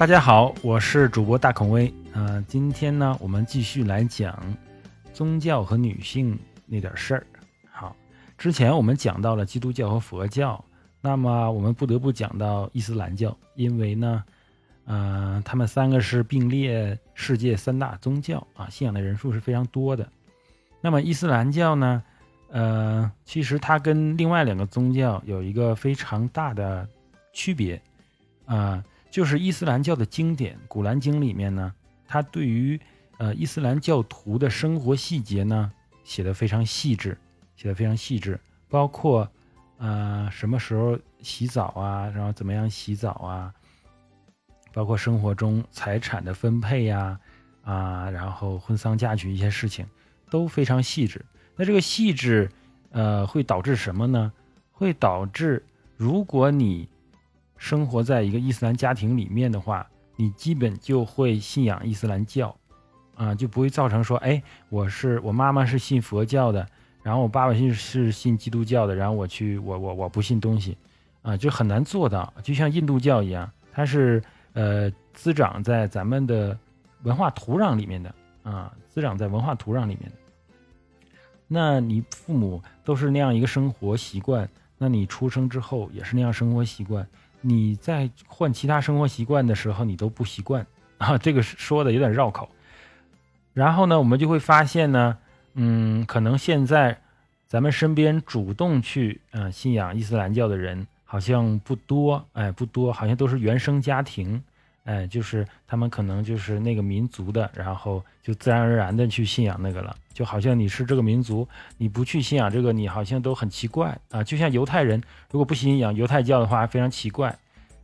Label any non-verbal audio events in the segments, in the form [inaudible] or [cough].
大家好，我是主播大孔威。呃，今天呢，我们继续来讲宗教和女性那点事儿。好，之前我们讲到了基督教和佛教，那么我们不得不讲到伊斯兰教，因为呢，呃，他们三个是并列世界三大宗教啊，信仰的人数是非常多的。那么伊斯兰教呢，呃，其实它跟另外两个宗教有一个非常大的区别，啊。就是伊斯兰教的经典《古兰经》里面呢，它对于呃伊斯兰教徒的生活细节呢写的非常细致，写的非常细致，包括呃什么时候洗澡啊，然后怎么样洗澡啊，包括生活中财产的分配呀，啊，然后婚丧嫁娶一些事情都非常细致。那这个细致呃会导致什么呢？会导致如果你生活在一个伊斯兰家庭里面的话，你基本就会信仰伊斯兰教，啊，就不会造成说，哎，我是我妈妈是信佛教的，然后我爸爸是是信基督教的，然后我去我我我不信东西，啊，就很难做到。就像印度教一样，它是呃滋长在咱们的文化土壤里面的，啊，滋长在文化土壤里面的。那你父母都是那样一个生活习惯，那你出生之后也是那样生活习惯。你在换其他生活习惯的时候，你都不习惯 [laughs] 啊，这个说的有点绕口。然后呢，我们就会发现呢，嗯，可能现在咱们身边主动去嗯信仰伊斯兰教的人好像不多，哎，不多，好像都是原生家庭。哎，就是他们可能就是那个民族的，然后就自然而然的去信仰那个了，就好像你是这个民族，你不去信仰这个，你好像都很奇怪啊。就像犹太人如果不信仰犹太教的话，非常奇怪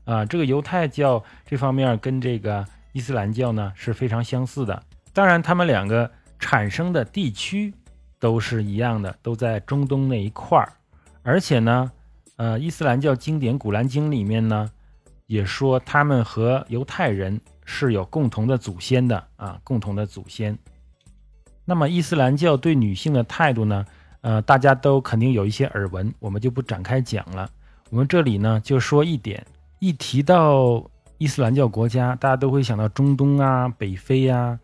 啊。这个犹太教这方面跟这个伊斯兰教呢是非常相似的，当然他们两个产生的地区都是一样的，都在中东那一块儿，而且呢，呃，伊斯兰教经典《古兰经》里面呢。也说他们和犹太人是有共同的祖先的啊，共同的祖先。那么伊斯兰教对女性的态度呢？呃，大家都肯定有一些耳闻，我们就不展开讲了。我们这里呢就说一点：一提到伊斯兰教国家，大家都会想到中东啊、北非呀。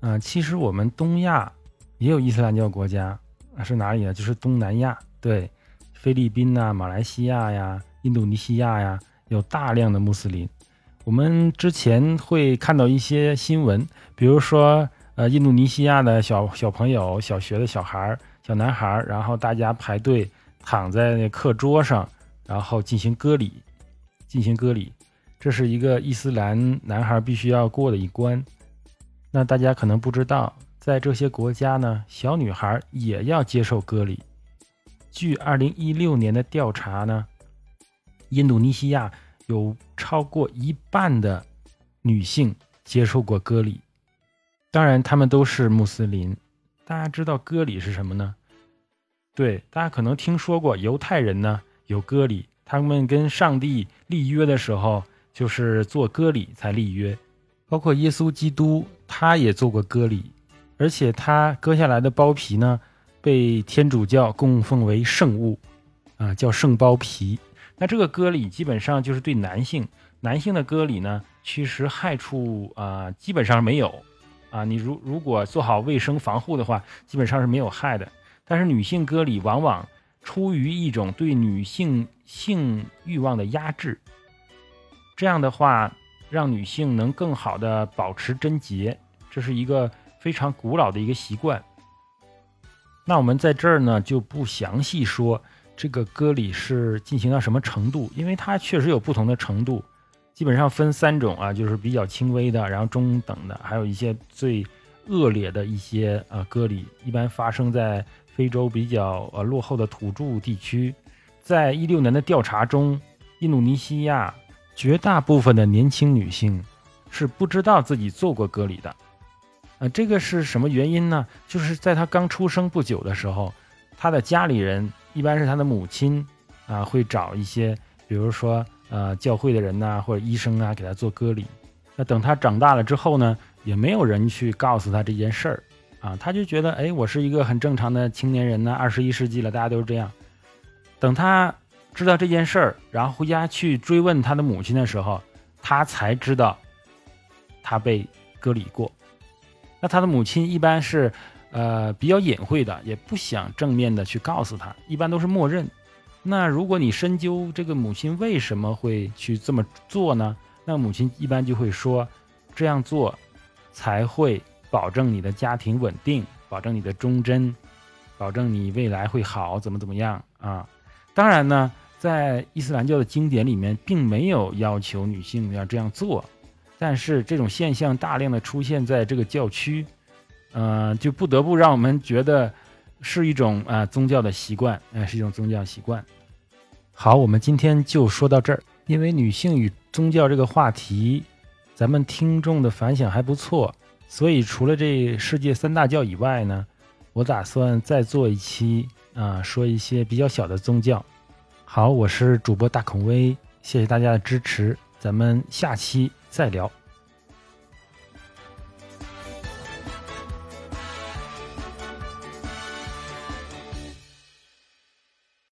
啊，其实我们东亚也有伊斯兰教国家，是哪里呢？就是东南亚，对，菲律宾呐、马来西亚呀、印度尼西亚呀。有大量的穆斯林，我们之前会看到一些新闻，比如说，呃，印度尼西亚的小小朋友、小学的小孩、小男孩，然后大家排队躺在那课桌上，然后进行割礼，进行割礼，这是一个伊斯兰男孩必须要过的一关。那大家可能不知道，在这些国家呢，小女孩也要接受割礼。据二零一六年的调查呢。印度尼西亚有超过一半的女性接受过割礼，当然他们都是穆斯林。大家知道割礼是什么呢？对，大家可能听说过犹太人呢有割礼，他们跟上帝立约的时候就是做割礼才立约。包括耶稣基督他也做过割礼，而且他割下来的包皮呢被天主教供奉为圣物，啊，叫圣包皮。那这个割礼基本上就是对男性，男性的割礼呢，其实害处啊基本上没有，啊，你如如果做好卫生防护的话，基本上是没有害的。但是女性割礼往往出于一种对女性性欲望的压制，这样的话让女性能更好的保持贞洁，这是一个非常古老的一个习惯。那我们在这儿呢就不详细说。这个割礼是进行到什么程度？因为它确实有不同的程度，基本上分三种啊，就是比较轻微的，然后中等的，还有一些最恶劣的一些呃割礼，一般发生在非洲比较呃落后的土著地区。在一六年的调查中，印度尼西亚绝大部分的年轻女性是不知道自己做过割礼的，呃，这个是什么原因呢？就是在她刚出生不久的时候，她的家里人。一般是他的母亲啊，会找一些，比如说呃教会的人呐，或者医生啊，给他做割礼。那等他长大了之后呢，也没有人去告诉他这件事儿啊，他就觉得哎，我是一个很正常的青年人呢，二十一世纪了，大家都是这样。等他知道这件事儿，然后回家去追问他的母亲的时候，他才知道他被割礼过。那他的母亲一般是，呃，比较隐晦的，也不想正面的去告诉他，一般都是默认。那如果你深究这个母亲为什么会去这么做呢？那母亲一般就会说，这样做才会保证你的家庭稳定，保证你的忠贞，保证你未来会好，怎么怎么样啊？当然呢，在伊斯兰教的经典里面，并没有要求女性要这样做。但是这种现象大量的出现在这个教区，呃，就不得不让我们觉得是一种啊宗教的习惯，呃，是一种宗教习惯。好，我们今天就说到这儿。因为女性与宗教这个话题，咱们听众的反响还不错，所以除了这世界三大教以外呢，我打算再做一期啊，说一些比较小的宗教。好，我是主播大孔威，谢谢大家的支持。咱们下期再聊。